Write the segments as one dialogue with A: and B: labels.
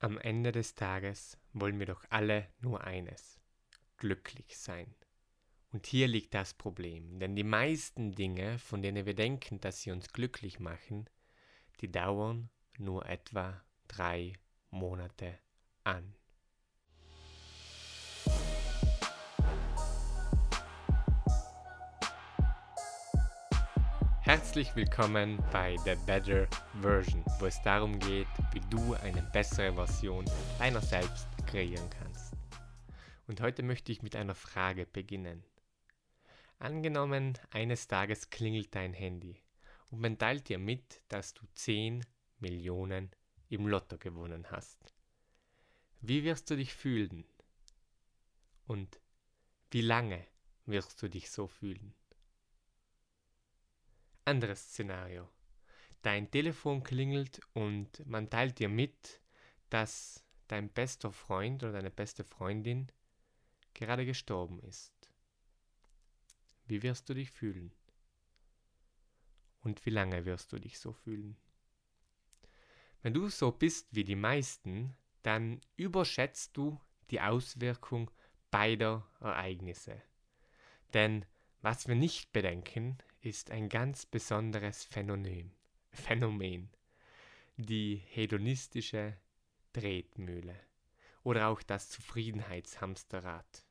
A: Am Ende des Tages wollen wir doch alle nur eines, glücklich sein. Und hier liegt das Problem, denn die meisten Dinge, von denen wir denken, dass sie uns glücklich machen, die dauern nur etwa drei Monate an. Herzlich willkommen bei The Better Version, wo es darum geht, wie du eine bessere Version deiner selbst kreieren kannst. Und heute möchte ich mit einer Frage beginnen. Angenommen, eines Tages klingelt dein Handy und man teilt dir mit, dass du 10 Millionen im Lotto gewonnen hast. Wie wirst du dich fühlen? Und wie lange wirst du dich so fühlen? Anderes Szenario. Dein Telefon klingelt und man teilt dir mit, dass dein bester Freund oder deine beste Freundin gerade gestorben ist. Wie wirst du dich fühlen? Und wie lange wirst du dich so fühlen? Wenn du so bist wie die meisten, dann überschätzt du die Auswirkung beider Ereignisse. Denn was wir nicht bedenken, ist ein ganz besonderes Phänomen, Phänomen die hedonistische Tretmühle oder auch das Zufriedenheitshamsterrad.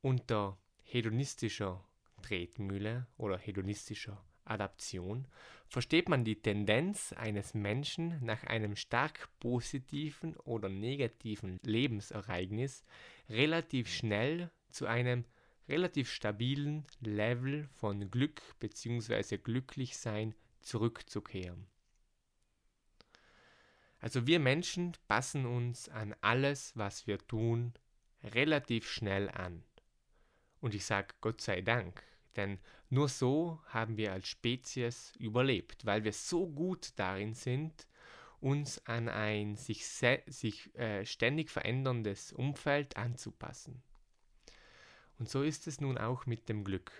A: Unter hedonistischer Tretmühle oder hedonistischer Adaption versteht man die Tendenz eines Menschen nach einem stark positiven oder negativen Lebensereignis relativ schnell zu einem relativ stabilen Level von Glück bzw. Glücklichsein zurückzukehren. Also wir Menschen passen uns an alles, was wir tun, relativ schnell an. Und ich sage Gott sei Dank, denn nur so haben wir als Spezies überlebt, weil wir so gut darin sind, uns an ein sich, sich äh, ständig veränderndes Umfeld anzupassen. Und so ist es nun auch mit dem Glück.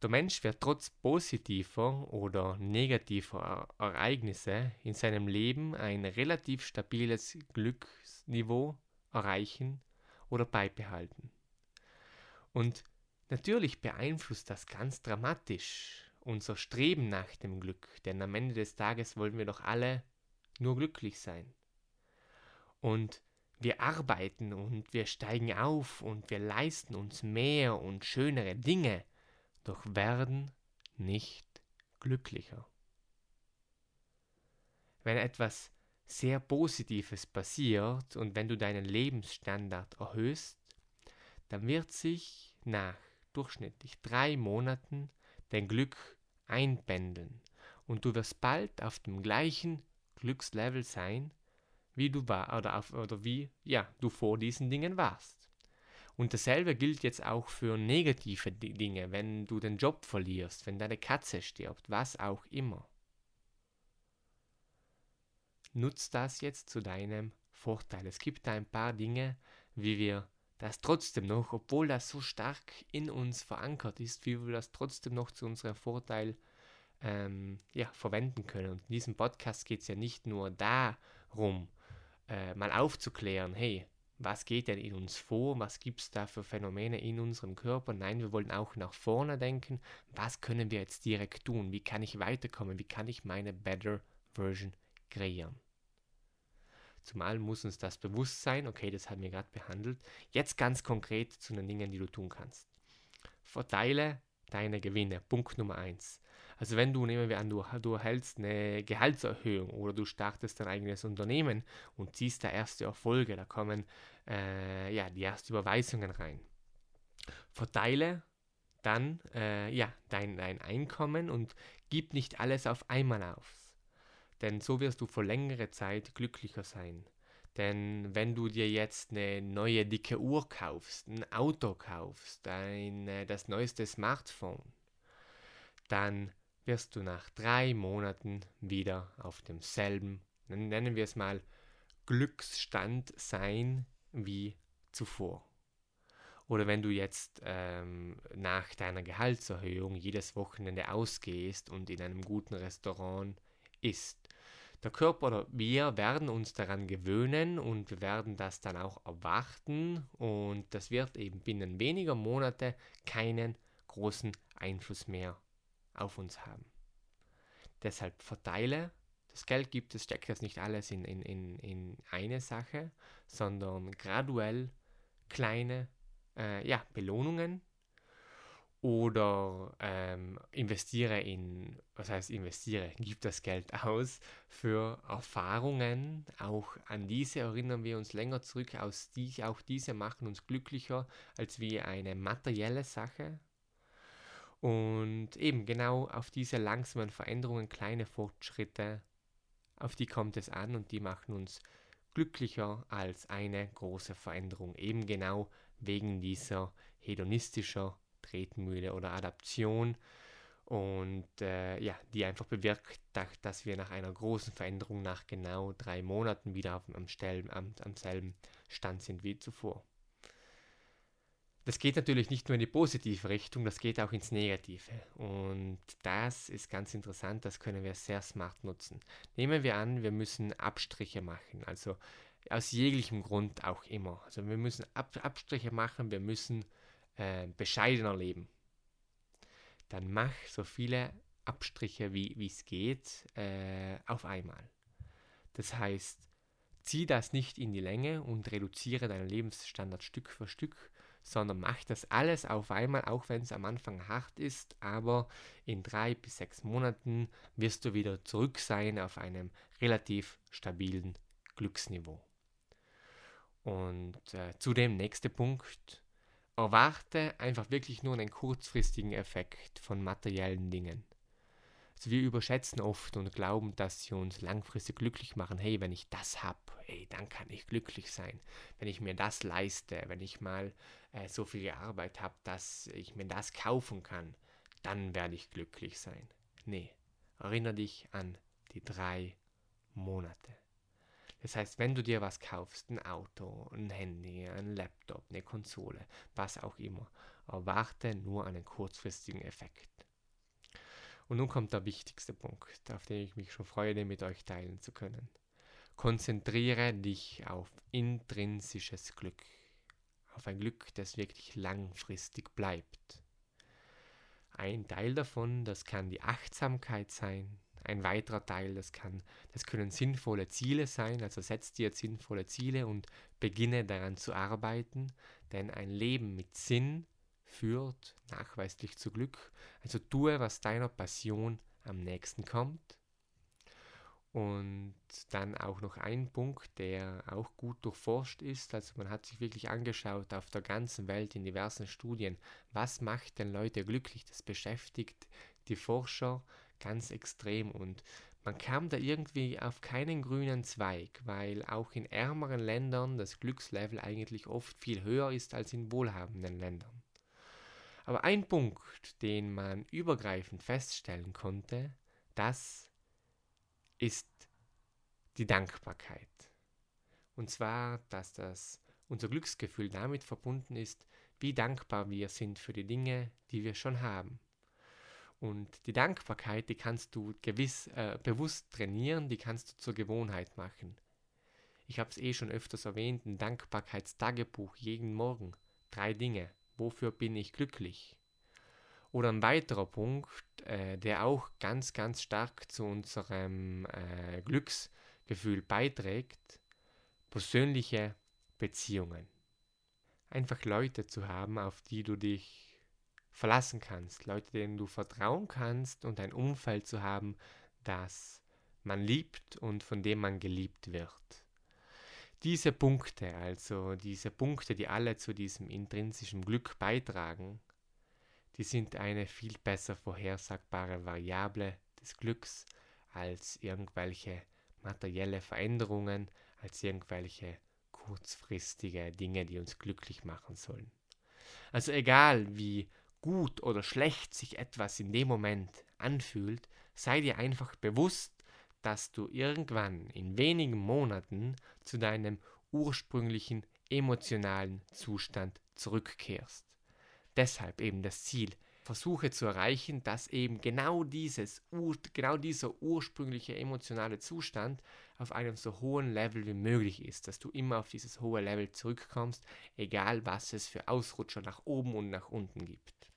A: Der Mensch wird trotz positiver oder negativer Ereignisse in seinem Leben ein relativ stabiles Glücksniveau erreichen oder beibehalten. Und natürlich beeinflusst das ganz dramatisch unser Streben nach dem Glück, denn am Ende des Tages wollen wir doch alle nur glücklich sein. Und wir arbeiten und wir steigen auf und wir leisten uns mehr und schönere Dinge, doch werden nicht glücklicher. Wenn etwas sehr Positives passiert und wenn du deinen Lebensstandard erhöhst, dann wird sich nach durchschnittlich drei Monaten dein Glück einpendeln und du wirst bald auf dem gleichen Glückslevel sein, wie du war oder, auf, oder wie ja, du vor diesen Dingen warst. Und dasselbe gilt jetzt auch für negative Dinge, wenn du den Job verlierst, wenn deine Katze stirbt, was auch immer. Nutz das jetzt zu deinem Vorteil. Es gibt da ein paar Dinge, wie wir das trotzdem noch, obwohl das so stark in uns verankert ist, wie wir das trotzdem noch zu unserem Vorteil ähm, ja, verwenden können. Und in diesem Podcast geht es ja nicht nur darum, äh, mal aufzuklären, hey, was geht denn in uns vor, was gibt es da für Phänomene in unserem Körper. Nein, wir wollen auch nach vorne denken, was können wir jetzt direkt tun, wie kann ich weiterkommen, wie kann ich meine Better Version kreieren. Zumal muss uns das bewusst sein, okay, das haben wir gerade behandelt. Jetzt ganz konkret zu den Dingen, die du tun kannst. Verteile deine Gewinne. Punkt Nummer 1. Also wenn du, nehmen wir an, du, du erhältst eine Gehaltserhöhung oder du startest dein eigenes Unternehmen und ziehst da erste Erfolge, da kommen äh, ja, die ersten Überweisungen rein. Verteile dann äh, ja, dein, dein Einkommen und gib nicht alles auf einmal auf. Denn so wirst du für längere Zeit glücklicher sein. Denn wenn du dir jetzt eine neue dicke Uhr kaufst, ein Auto kaufst, ein, äh, das neueste Smartphone, dann wirst du nach drei Monaten wieder auf demselben, nennen wir es mal, Glücksstand sein wie zuvor. Oder wenn du jetzt ähm, nach deiner Gehaltserhöhung jedes Wochenende ausgehst und in einem guten Restaurant isst, der Körper oder wir werden uns daran gewöhnen und wir werden das dann auch erwarten und das wird eben binnen weniger Monate keinen großen Einfluss mehr auf uns haben. Deshalb verteile das Geld gibt es, steckt das nicht alles in, in, in, in eine Sache, sondern graduell kleine äh, ja, Belohnungen oder ähm, investiere in, was heißt investiere, gib das Geld aus für Erfahrungen. Auch an diese erinnern wir uns länger zurück. Aus die, auch diese machen uns glücklicher als wie eine materielle Sache. Und eben genau auf diese langsamen Veränderungen, kleine Fortschritte, auf die kommt es an und die machen uns glücklicher als eine große Veränderung. Eben genau wegen dieser hedonistischer Tretmühle oder Adaption und äh, ja, die einfach bewirkt, dass wir nach einer großen Veränderung nach genau drei Monaten wieder am, am selben Stand sind wie zuvor. Das geht natürlich nicht nur in die positive Richtung, das geht auch ins Negative. Und das ist ganz interessant, das können wir sehr smart nutzen. Nehmen wir an, wir müssen Abstriche machen, also aus jeglichem Grund auch immer. Also wir müssen Ab Abstriche machen, wir müssen äh, bescheidener leben, dann mach so viele Abstriche wie es geht äh, auf einmal. Das heißt, zieh das nicht in die Länge und reduziere deinen Lebensstandard Stück für Stück, sondern mach das alles auf einmal, auch wenn es am Anfang hart ist, aber in drei bis sechs Monaten wirst du wieder zurück sein auf einem relativ stabilen Glücksniveau. Und äh, zudem nächster Punkt, erwarte einfach wirklich nur einen kurzfristigen Effekt von materiellen Dingen. Also wir überschätzen oft und glauben, dass sie uns langfristig glücklich machen. Hey, wenn ich das habe, hey, dann kann ich glücklich sein. Wenn ich mir das leiste, wenn ich mal äh, so viel Arbeit habe, dass ich mir das kaufen kann, dann werde ich glücklich sein. Nee, erinnere dich an die drei Monate. Das heißt, wenn du dir was kaufst, ein Auto, ein Handy, ein Laptop, eine Konsole, was auch immer, erwarte nur einen kurzfristigen Effekt. Und nun kommt der wichtigste Punkt, auf den ich mich schon freue, den mit euch teilen zu können. Konzentriere dich auf intrinsisches Glück, auf ein Glück, das wirklich langfristig bleibt. Ein Teil davon, das kann die Achtsamkeit sein, ein weiterer Teil, das kann, das können sinnvolle Ziele sein, also setz dir sinnvolle Ziele und beginne daran zu arbeiten, denn ein Leben mit Sinn führt nachweislich zu Glück. Also tue, was deiner Passion am nächsten kommt. Und dann auch noch ein Punkt, der auch gut durchforscht ist. Also man hat sich wirklich angeschaut auf der ganzen Welt in diversen Studien, was macht denn Leute glücklich. Das beschäftigt die Forscher ganz extrem und man kam da irgendwie auf keinen grünen Zweig, weil auch in ärmeren Ländern das Glückslevel eigentlich oft viel höher ist als in wohlhabenden Ländern. Aber ein Punkt, den man übergreifend feststellen konnte, das ist die Dankbarkeit. Und zwar, dass das unser Glücksgefühl damit verbunden ist, wie dankbar wir sind für die Dinge, die wir schon haben. Und die Dankbarkeit, die kannst du gewiss äh, bewusst trainieren, die kannst du zur Gewohnheit machen. Ich habe es eh schon öfters erwähnt, ein Dankbarkeitstagebuch jeden Morgen. Drei Dinge. Wofür bin ich glücklich? Oder ein weiterer Punkt, äh, der auch ganz, ganz stark zu unserem äh, Glücksgefühl beiträgt, persönliche Beziehungen. Einfach Leute zu haben, auf die du dich verlassen kannst, Leute, denen du vertrauen kannst und ein Umfeld zu haben, das man liebt und von dem man geliebt wird. Diese Punkte, also diese Punkte, die alle zu diesem intrinsischen Glück beitragen, die sind eine viel besser vorhersagbare Variable des Glücks als irgendwelche materielle Veränderungen, als irgendwelche kurzfristige Dinge, die uns glücklich machen sollen. Also egal wie gut oder schlecht sich etwas in dem Moment anfühlt, sei dir einfach bewusst, dass du irgendwann in wenigen Monaten zu deinem ursprünglichen emotionalen Zustand zurückkehrst. Deshalb eben das Ziel, versuche zu erreichen, dass eben genau dieses, genau dieser ursprüngliche emotionale Zustand auf einem so hohen Level wie möglich ist, dass du immer auf dieses hohe Level zurückkommst, egal was es für Ausrutscher nach oben und nach unten gibt.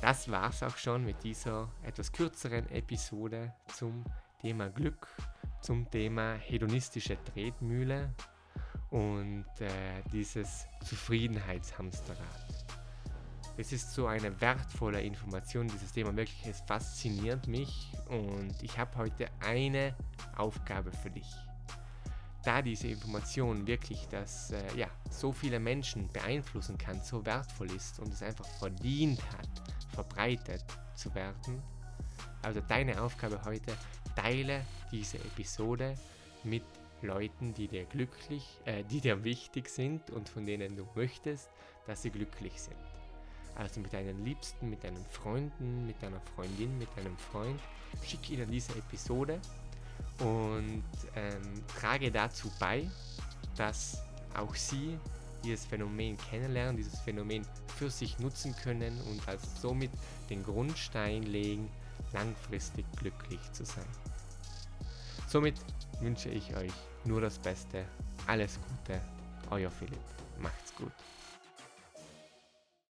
A: Das war's auch schon mit dieser etwas kürzeren Episode zum Thema Glück, zum Thema hedonistische Tretmühle und äh, dieses Zufriedenheitshamsterrad. Es ist so eine wertvolle Information, dieses Thema wirklich, es fasziniert mich und ich habe heute eine Aufgabe für dich. Da diese Information wirklich, dass äh, ja, so viele Menschen beeinflussen kann, so wertvoll ist und es einfach verdient hat, verbreitet zu werden. Also deine Aufgabe heute, teile diese Episode mit Leuten, die dir glücklich, äh, die dir wichtig sind und von denen du möchtest, dass sie glücklich sind. Also mit deinen Liebsten, mit deinen Freunden, mit deiner Freundin, mit deinem Freund. Schick ihnen diese Episode und ähm, trage dazu bei, dass auch sie dieses Phänomen kennenlernen, dieses Phänomen für sich nutzen können und also somit den Grundstein legen, langfristig glücklich zu sein. Somit wünsche ich euch nur das Beste. Alles Gute. Euer Philipp. Macht's gut.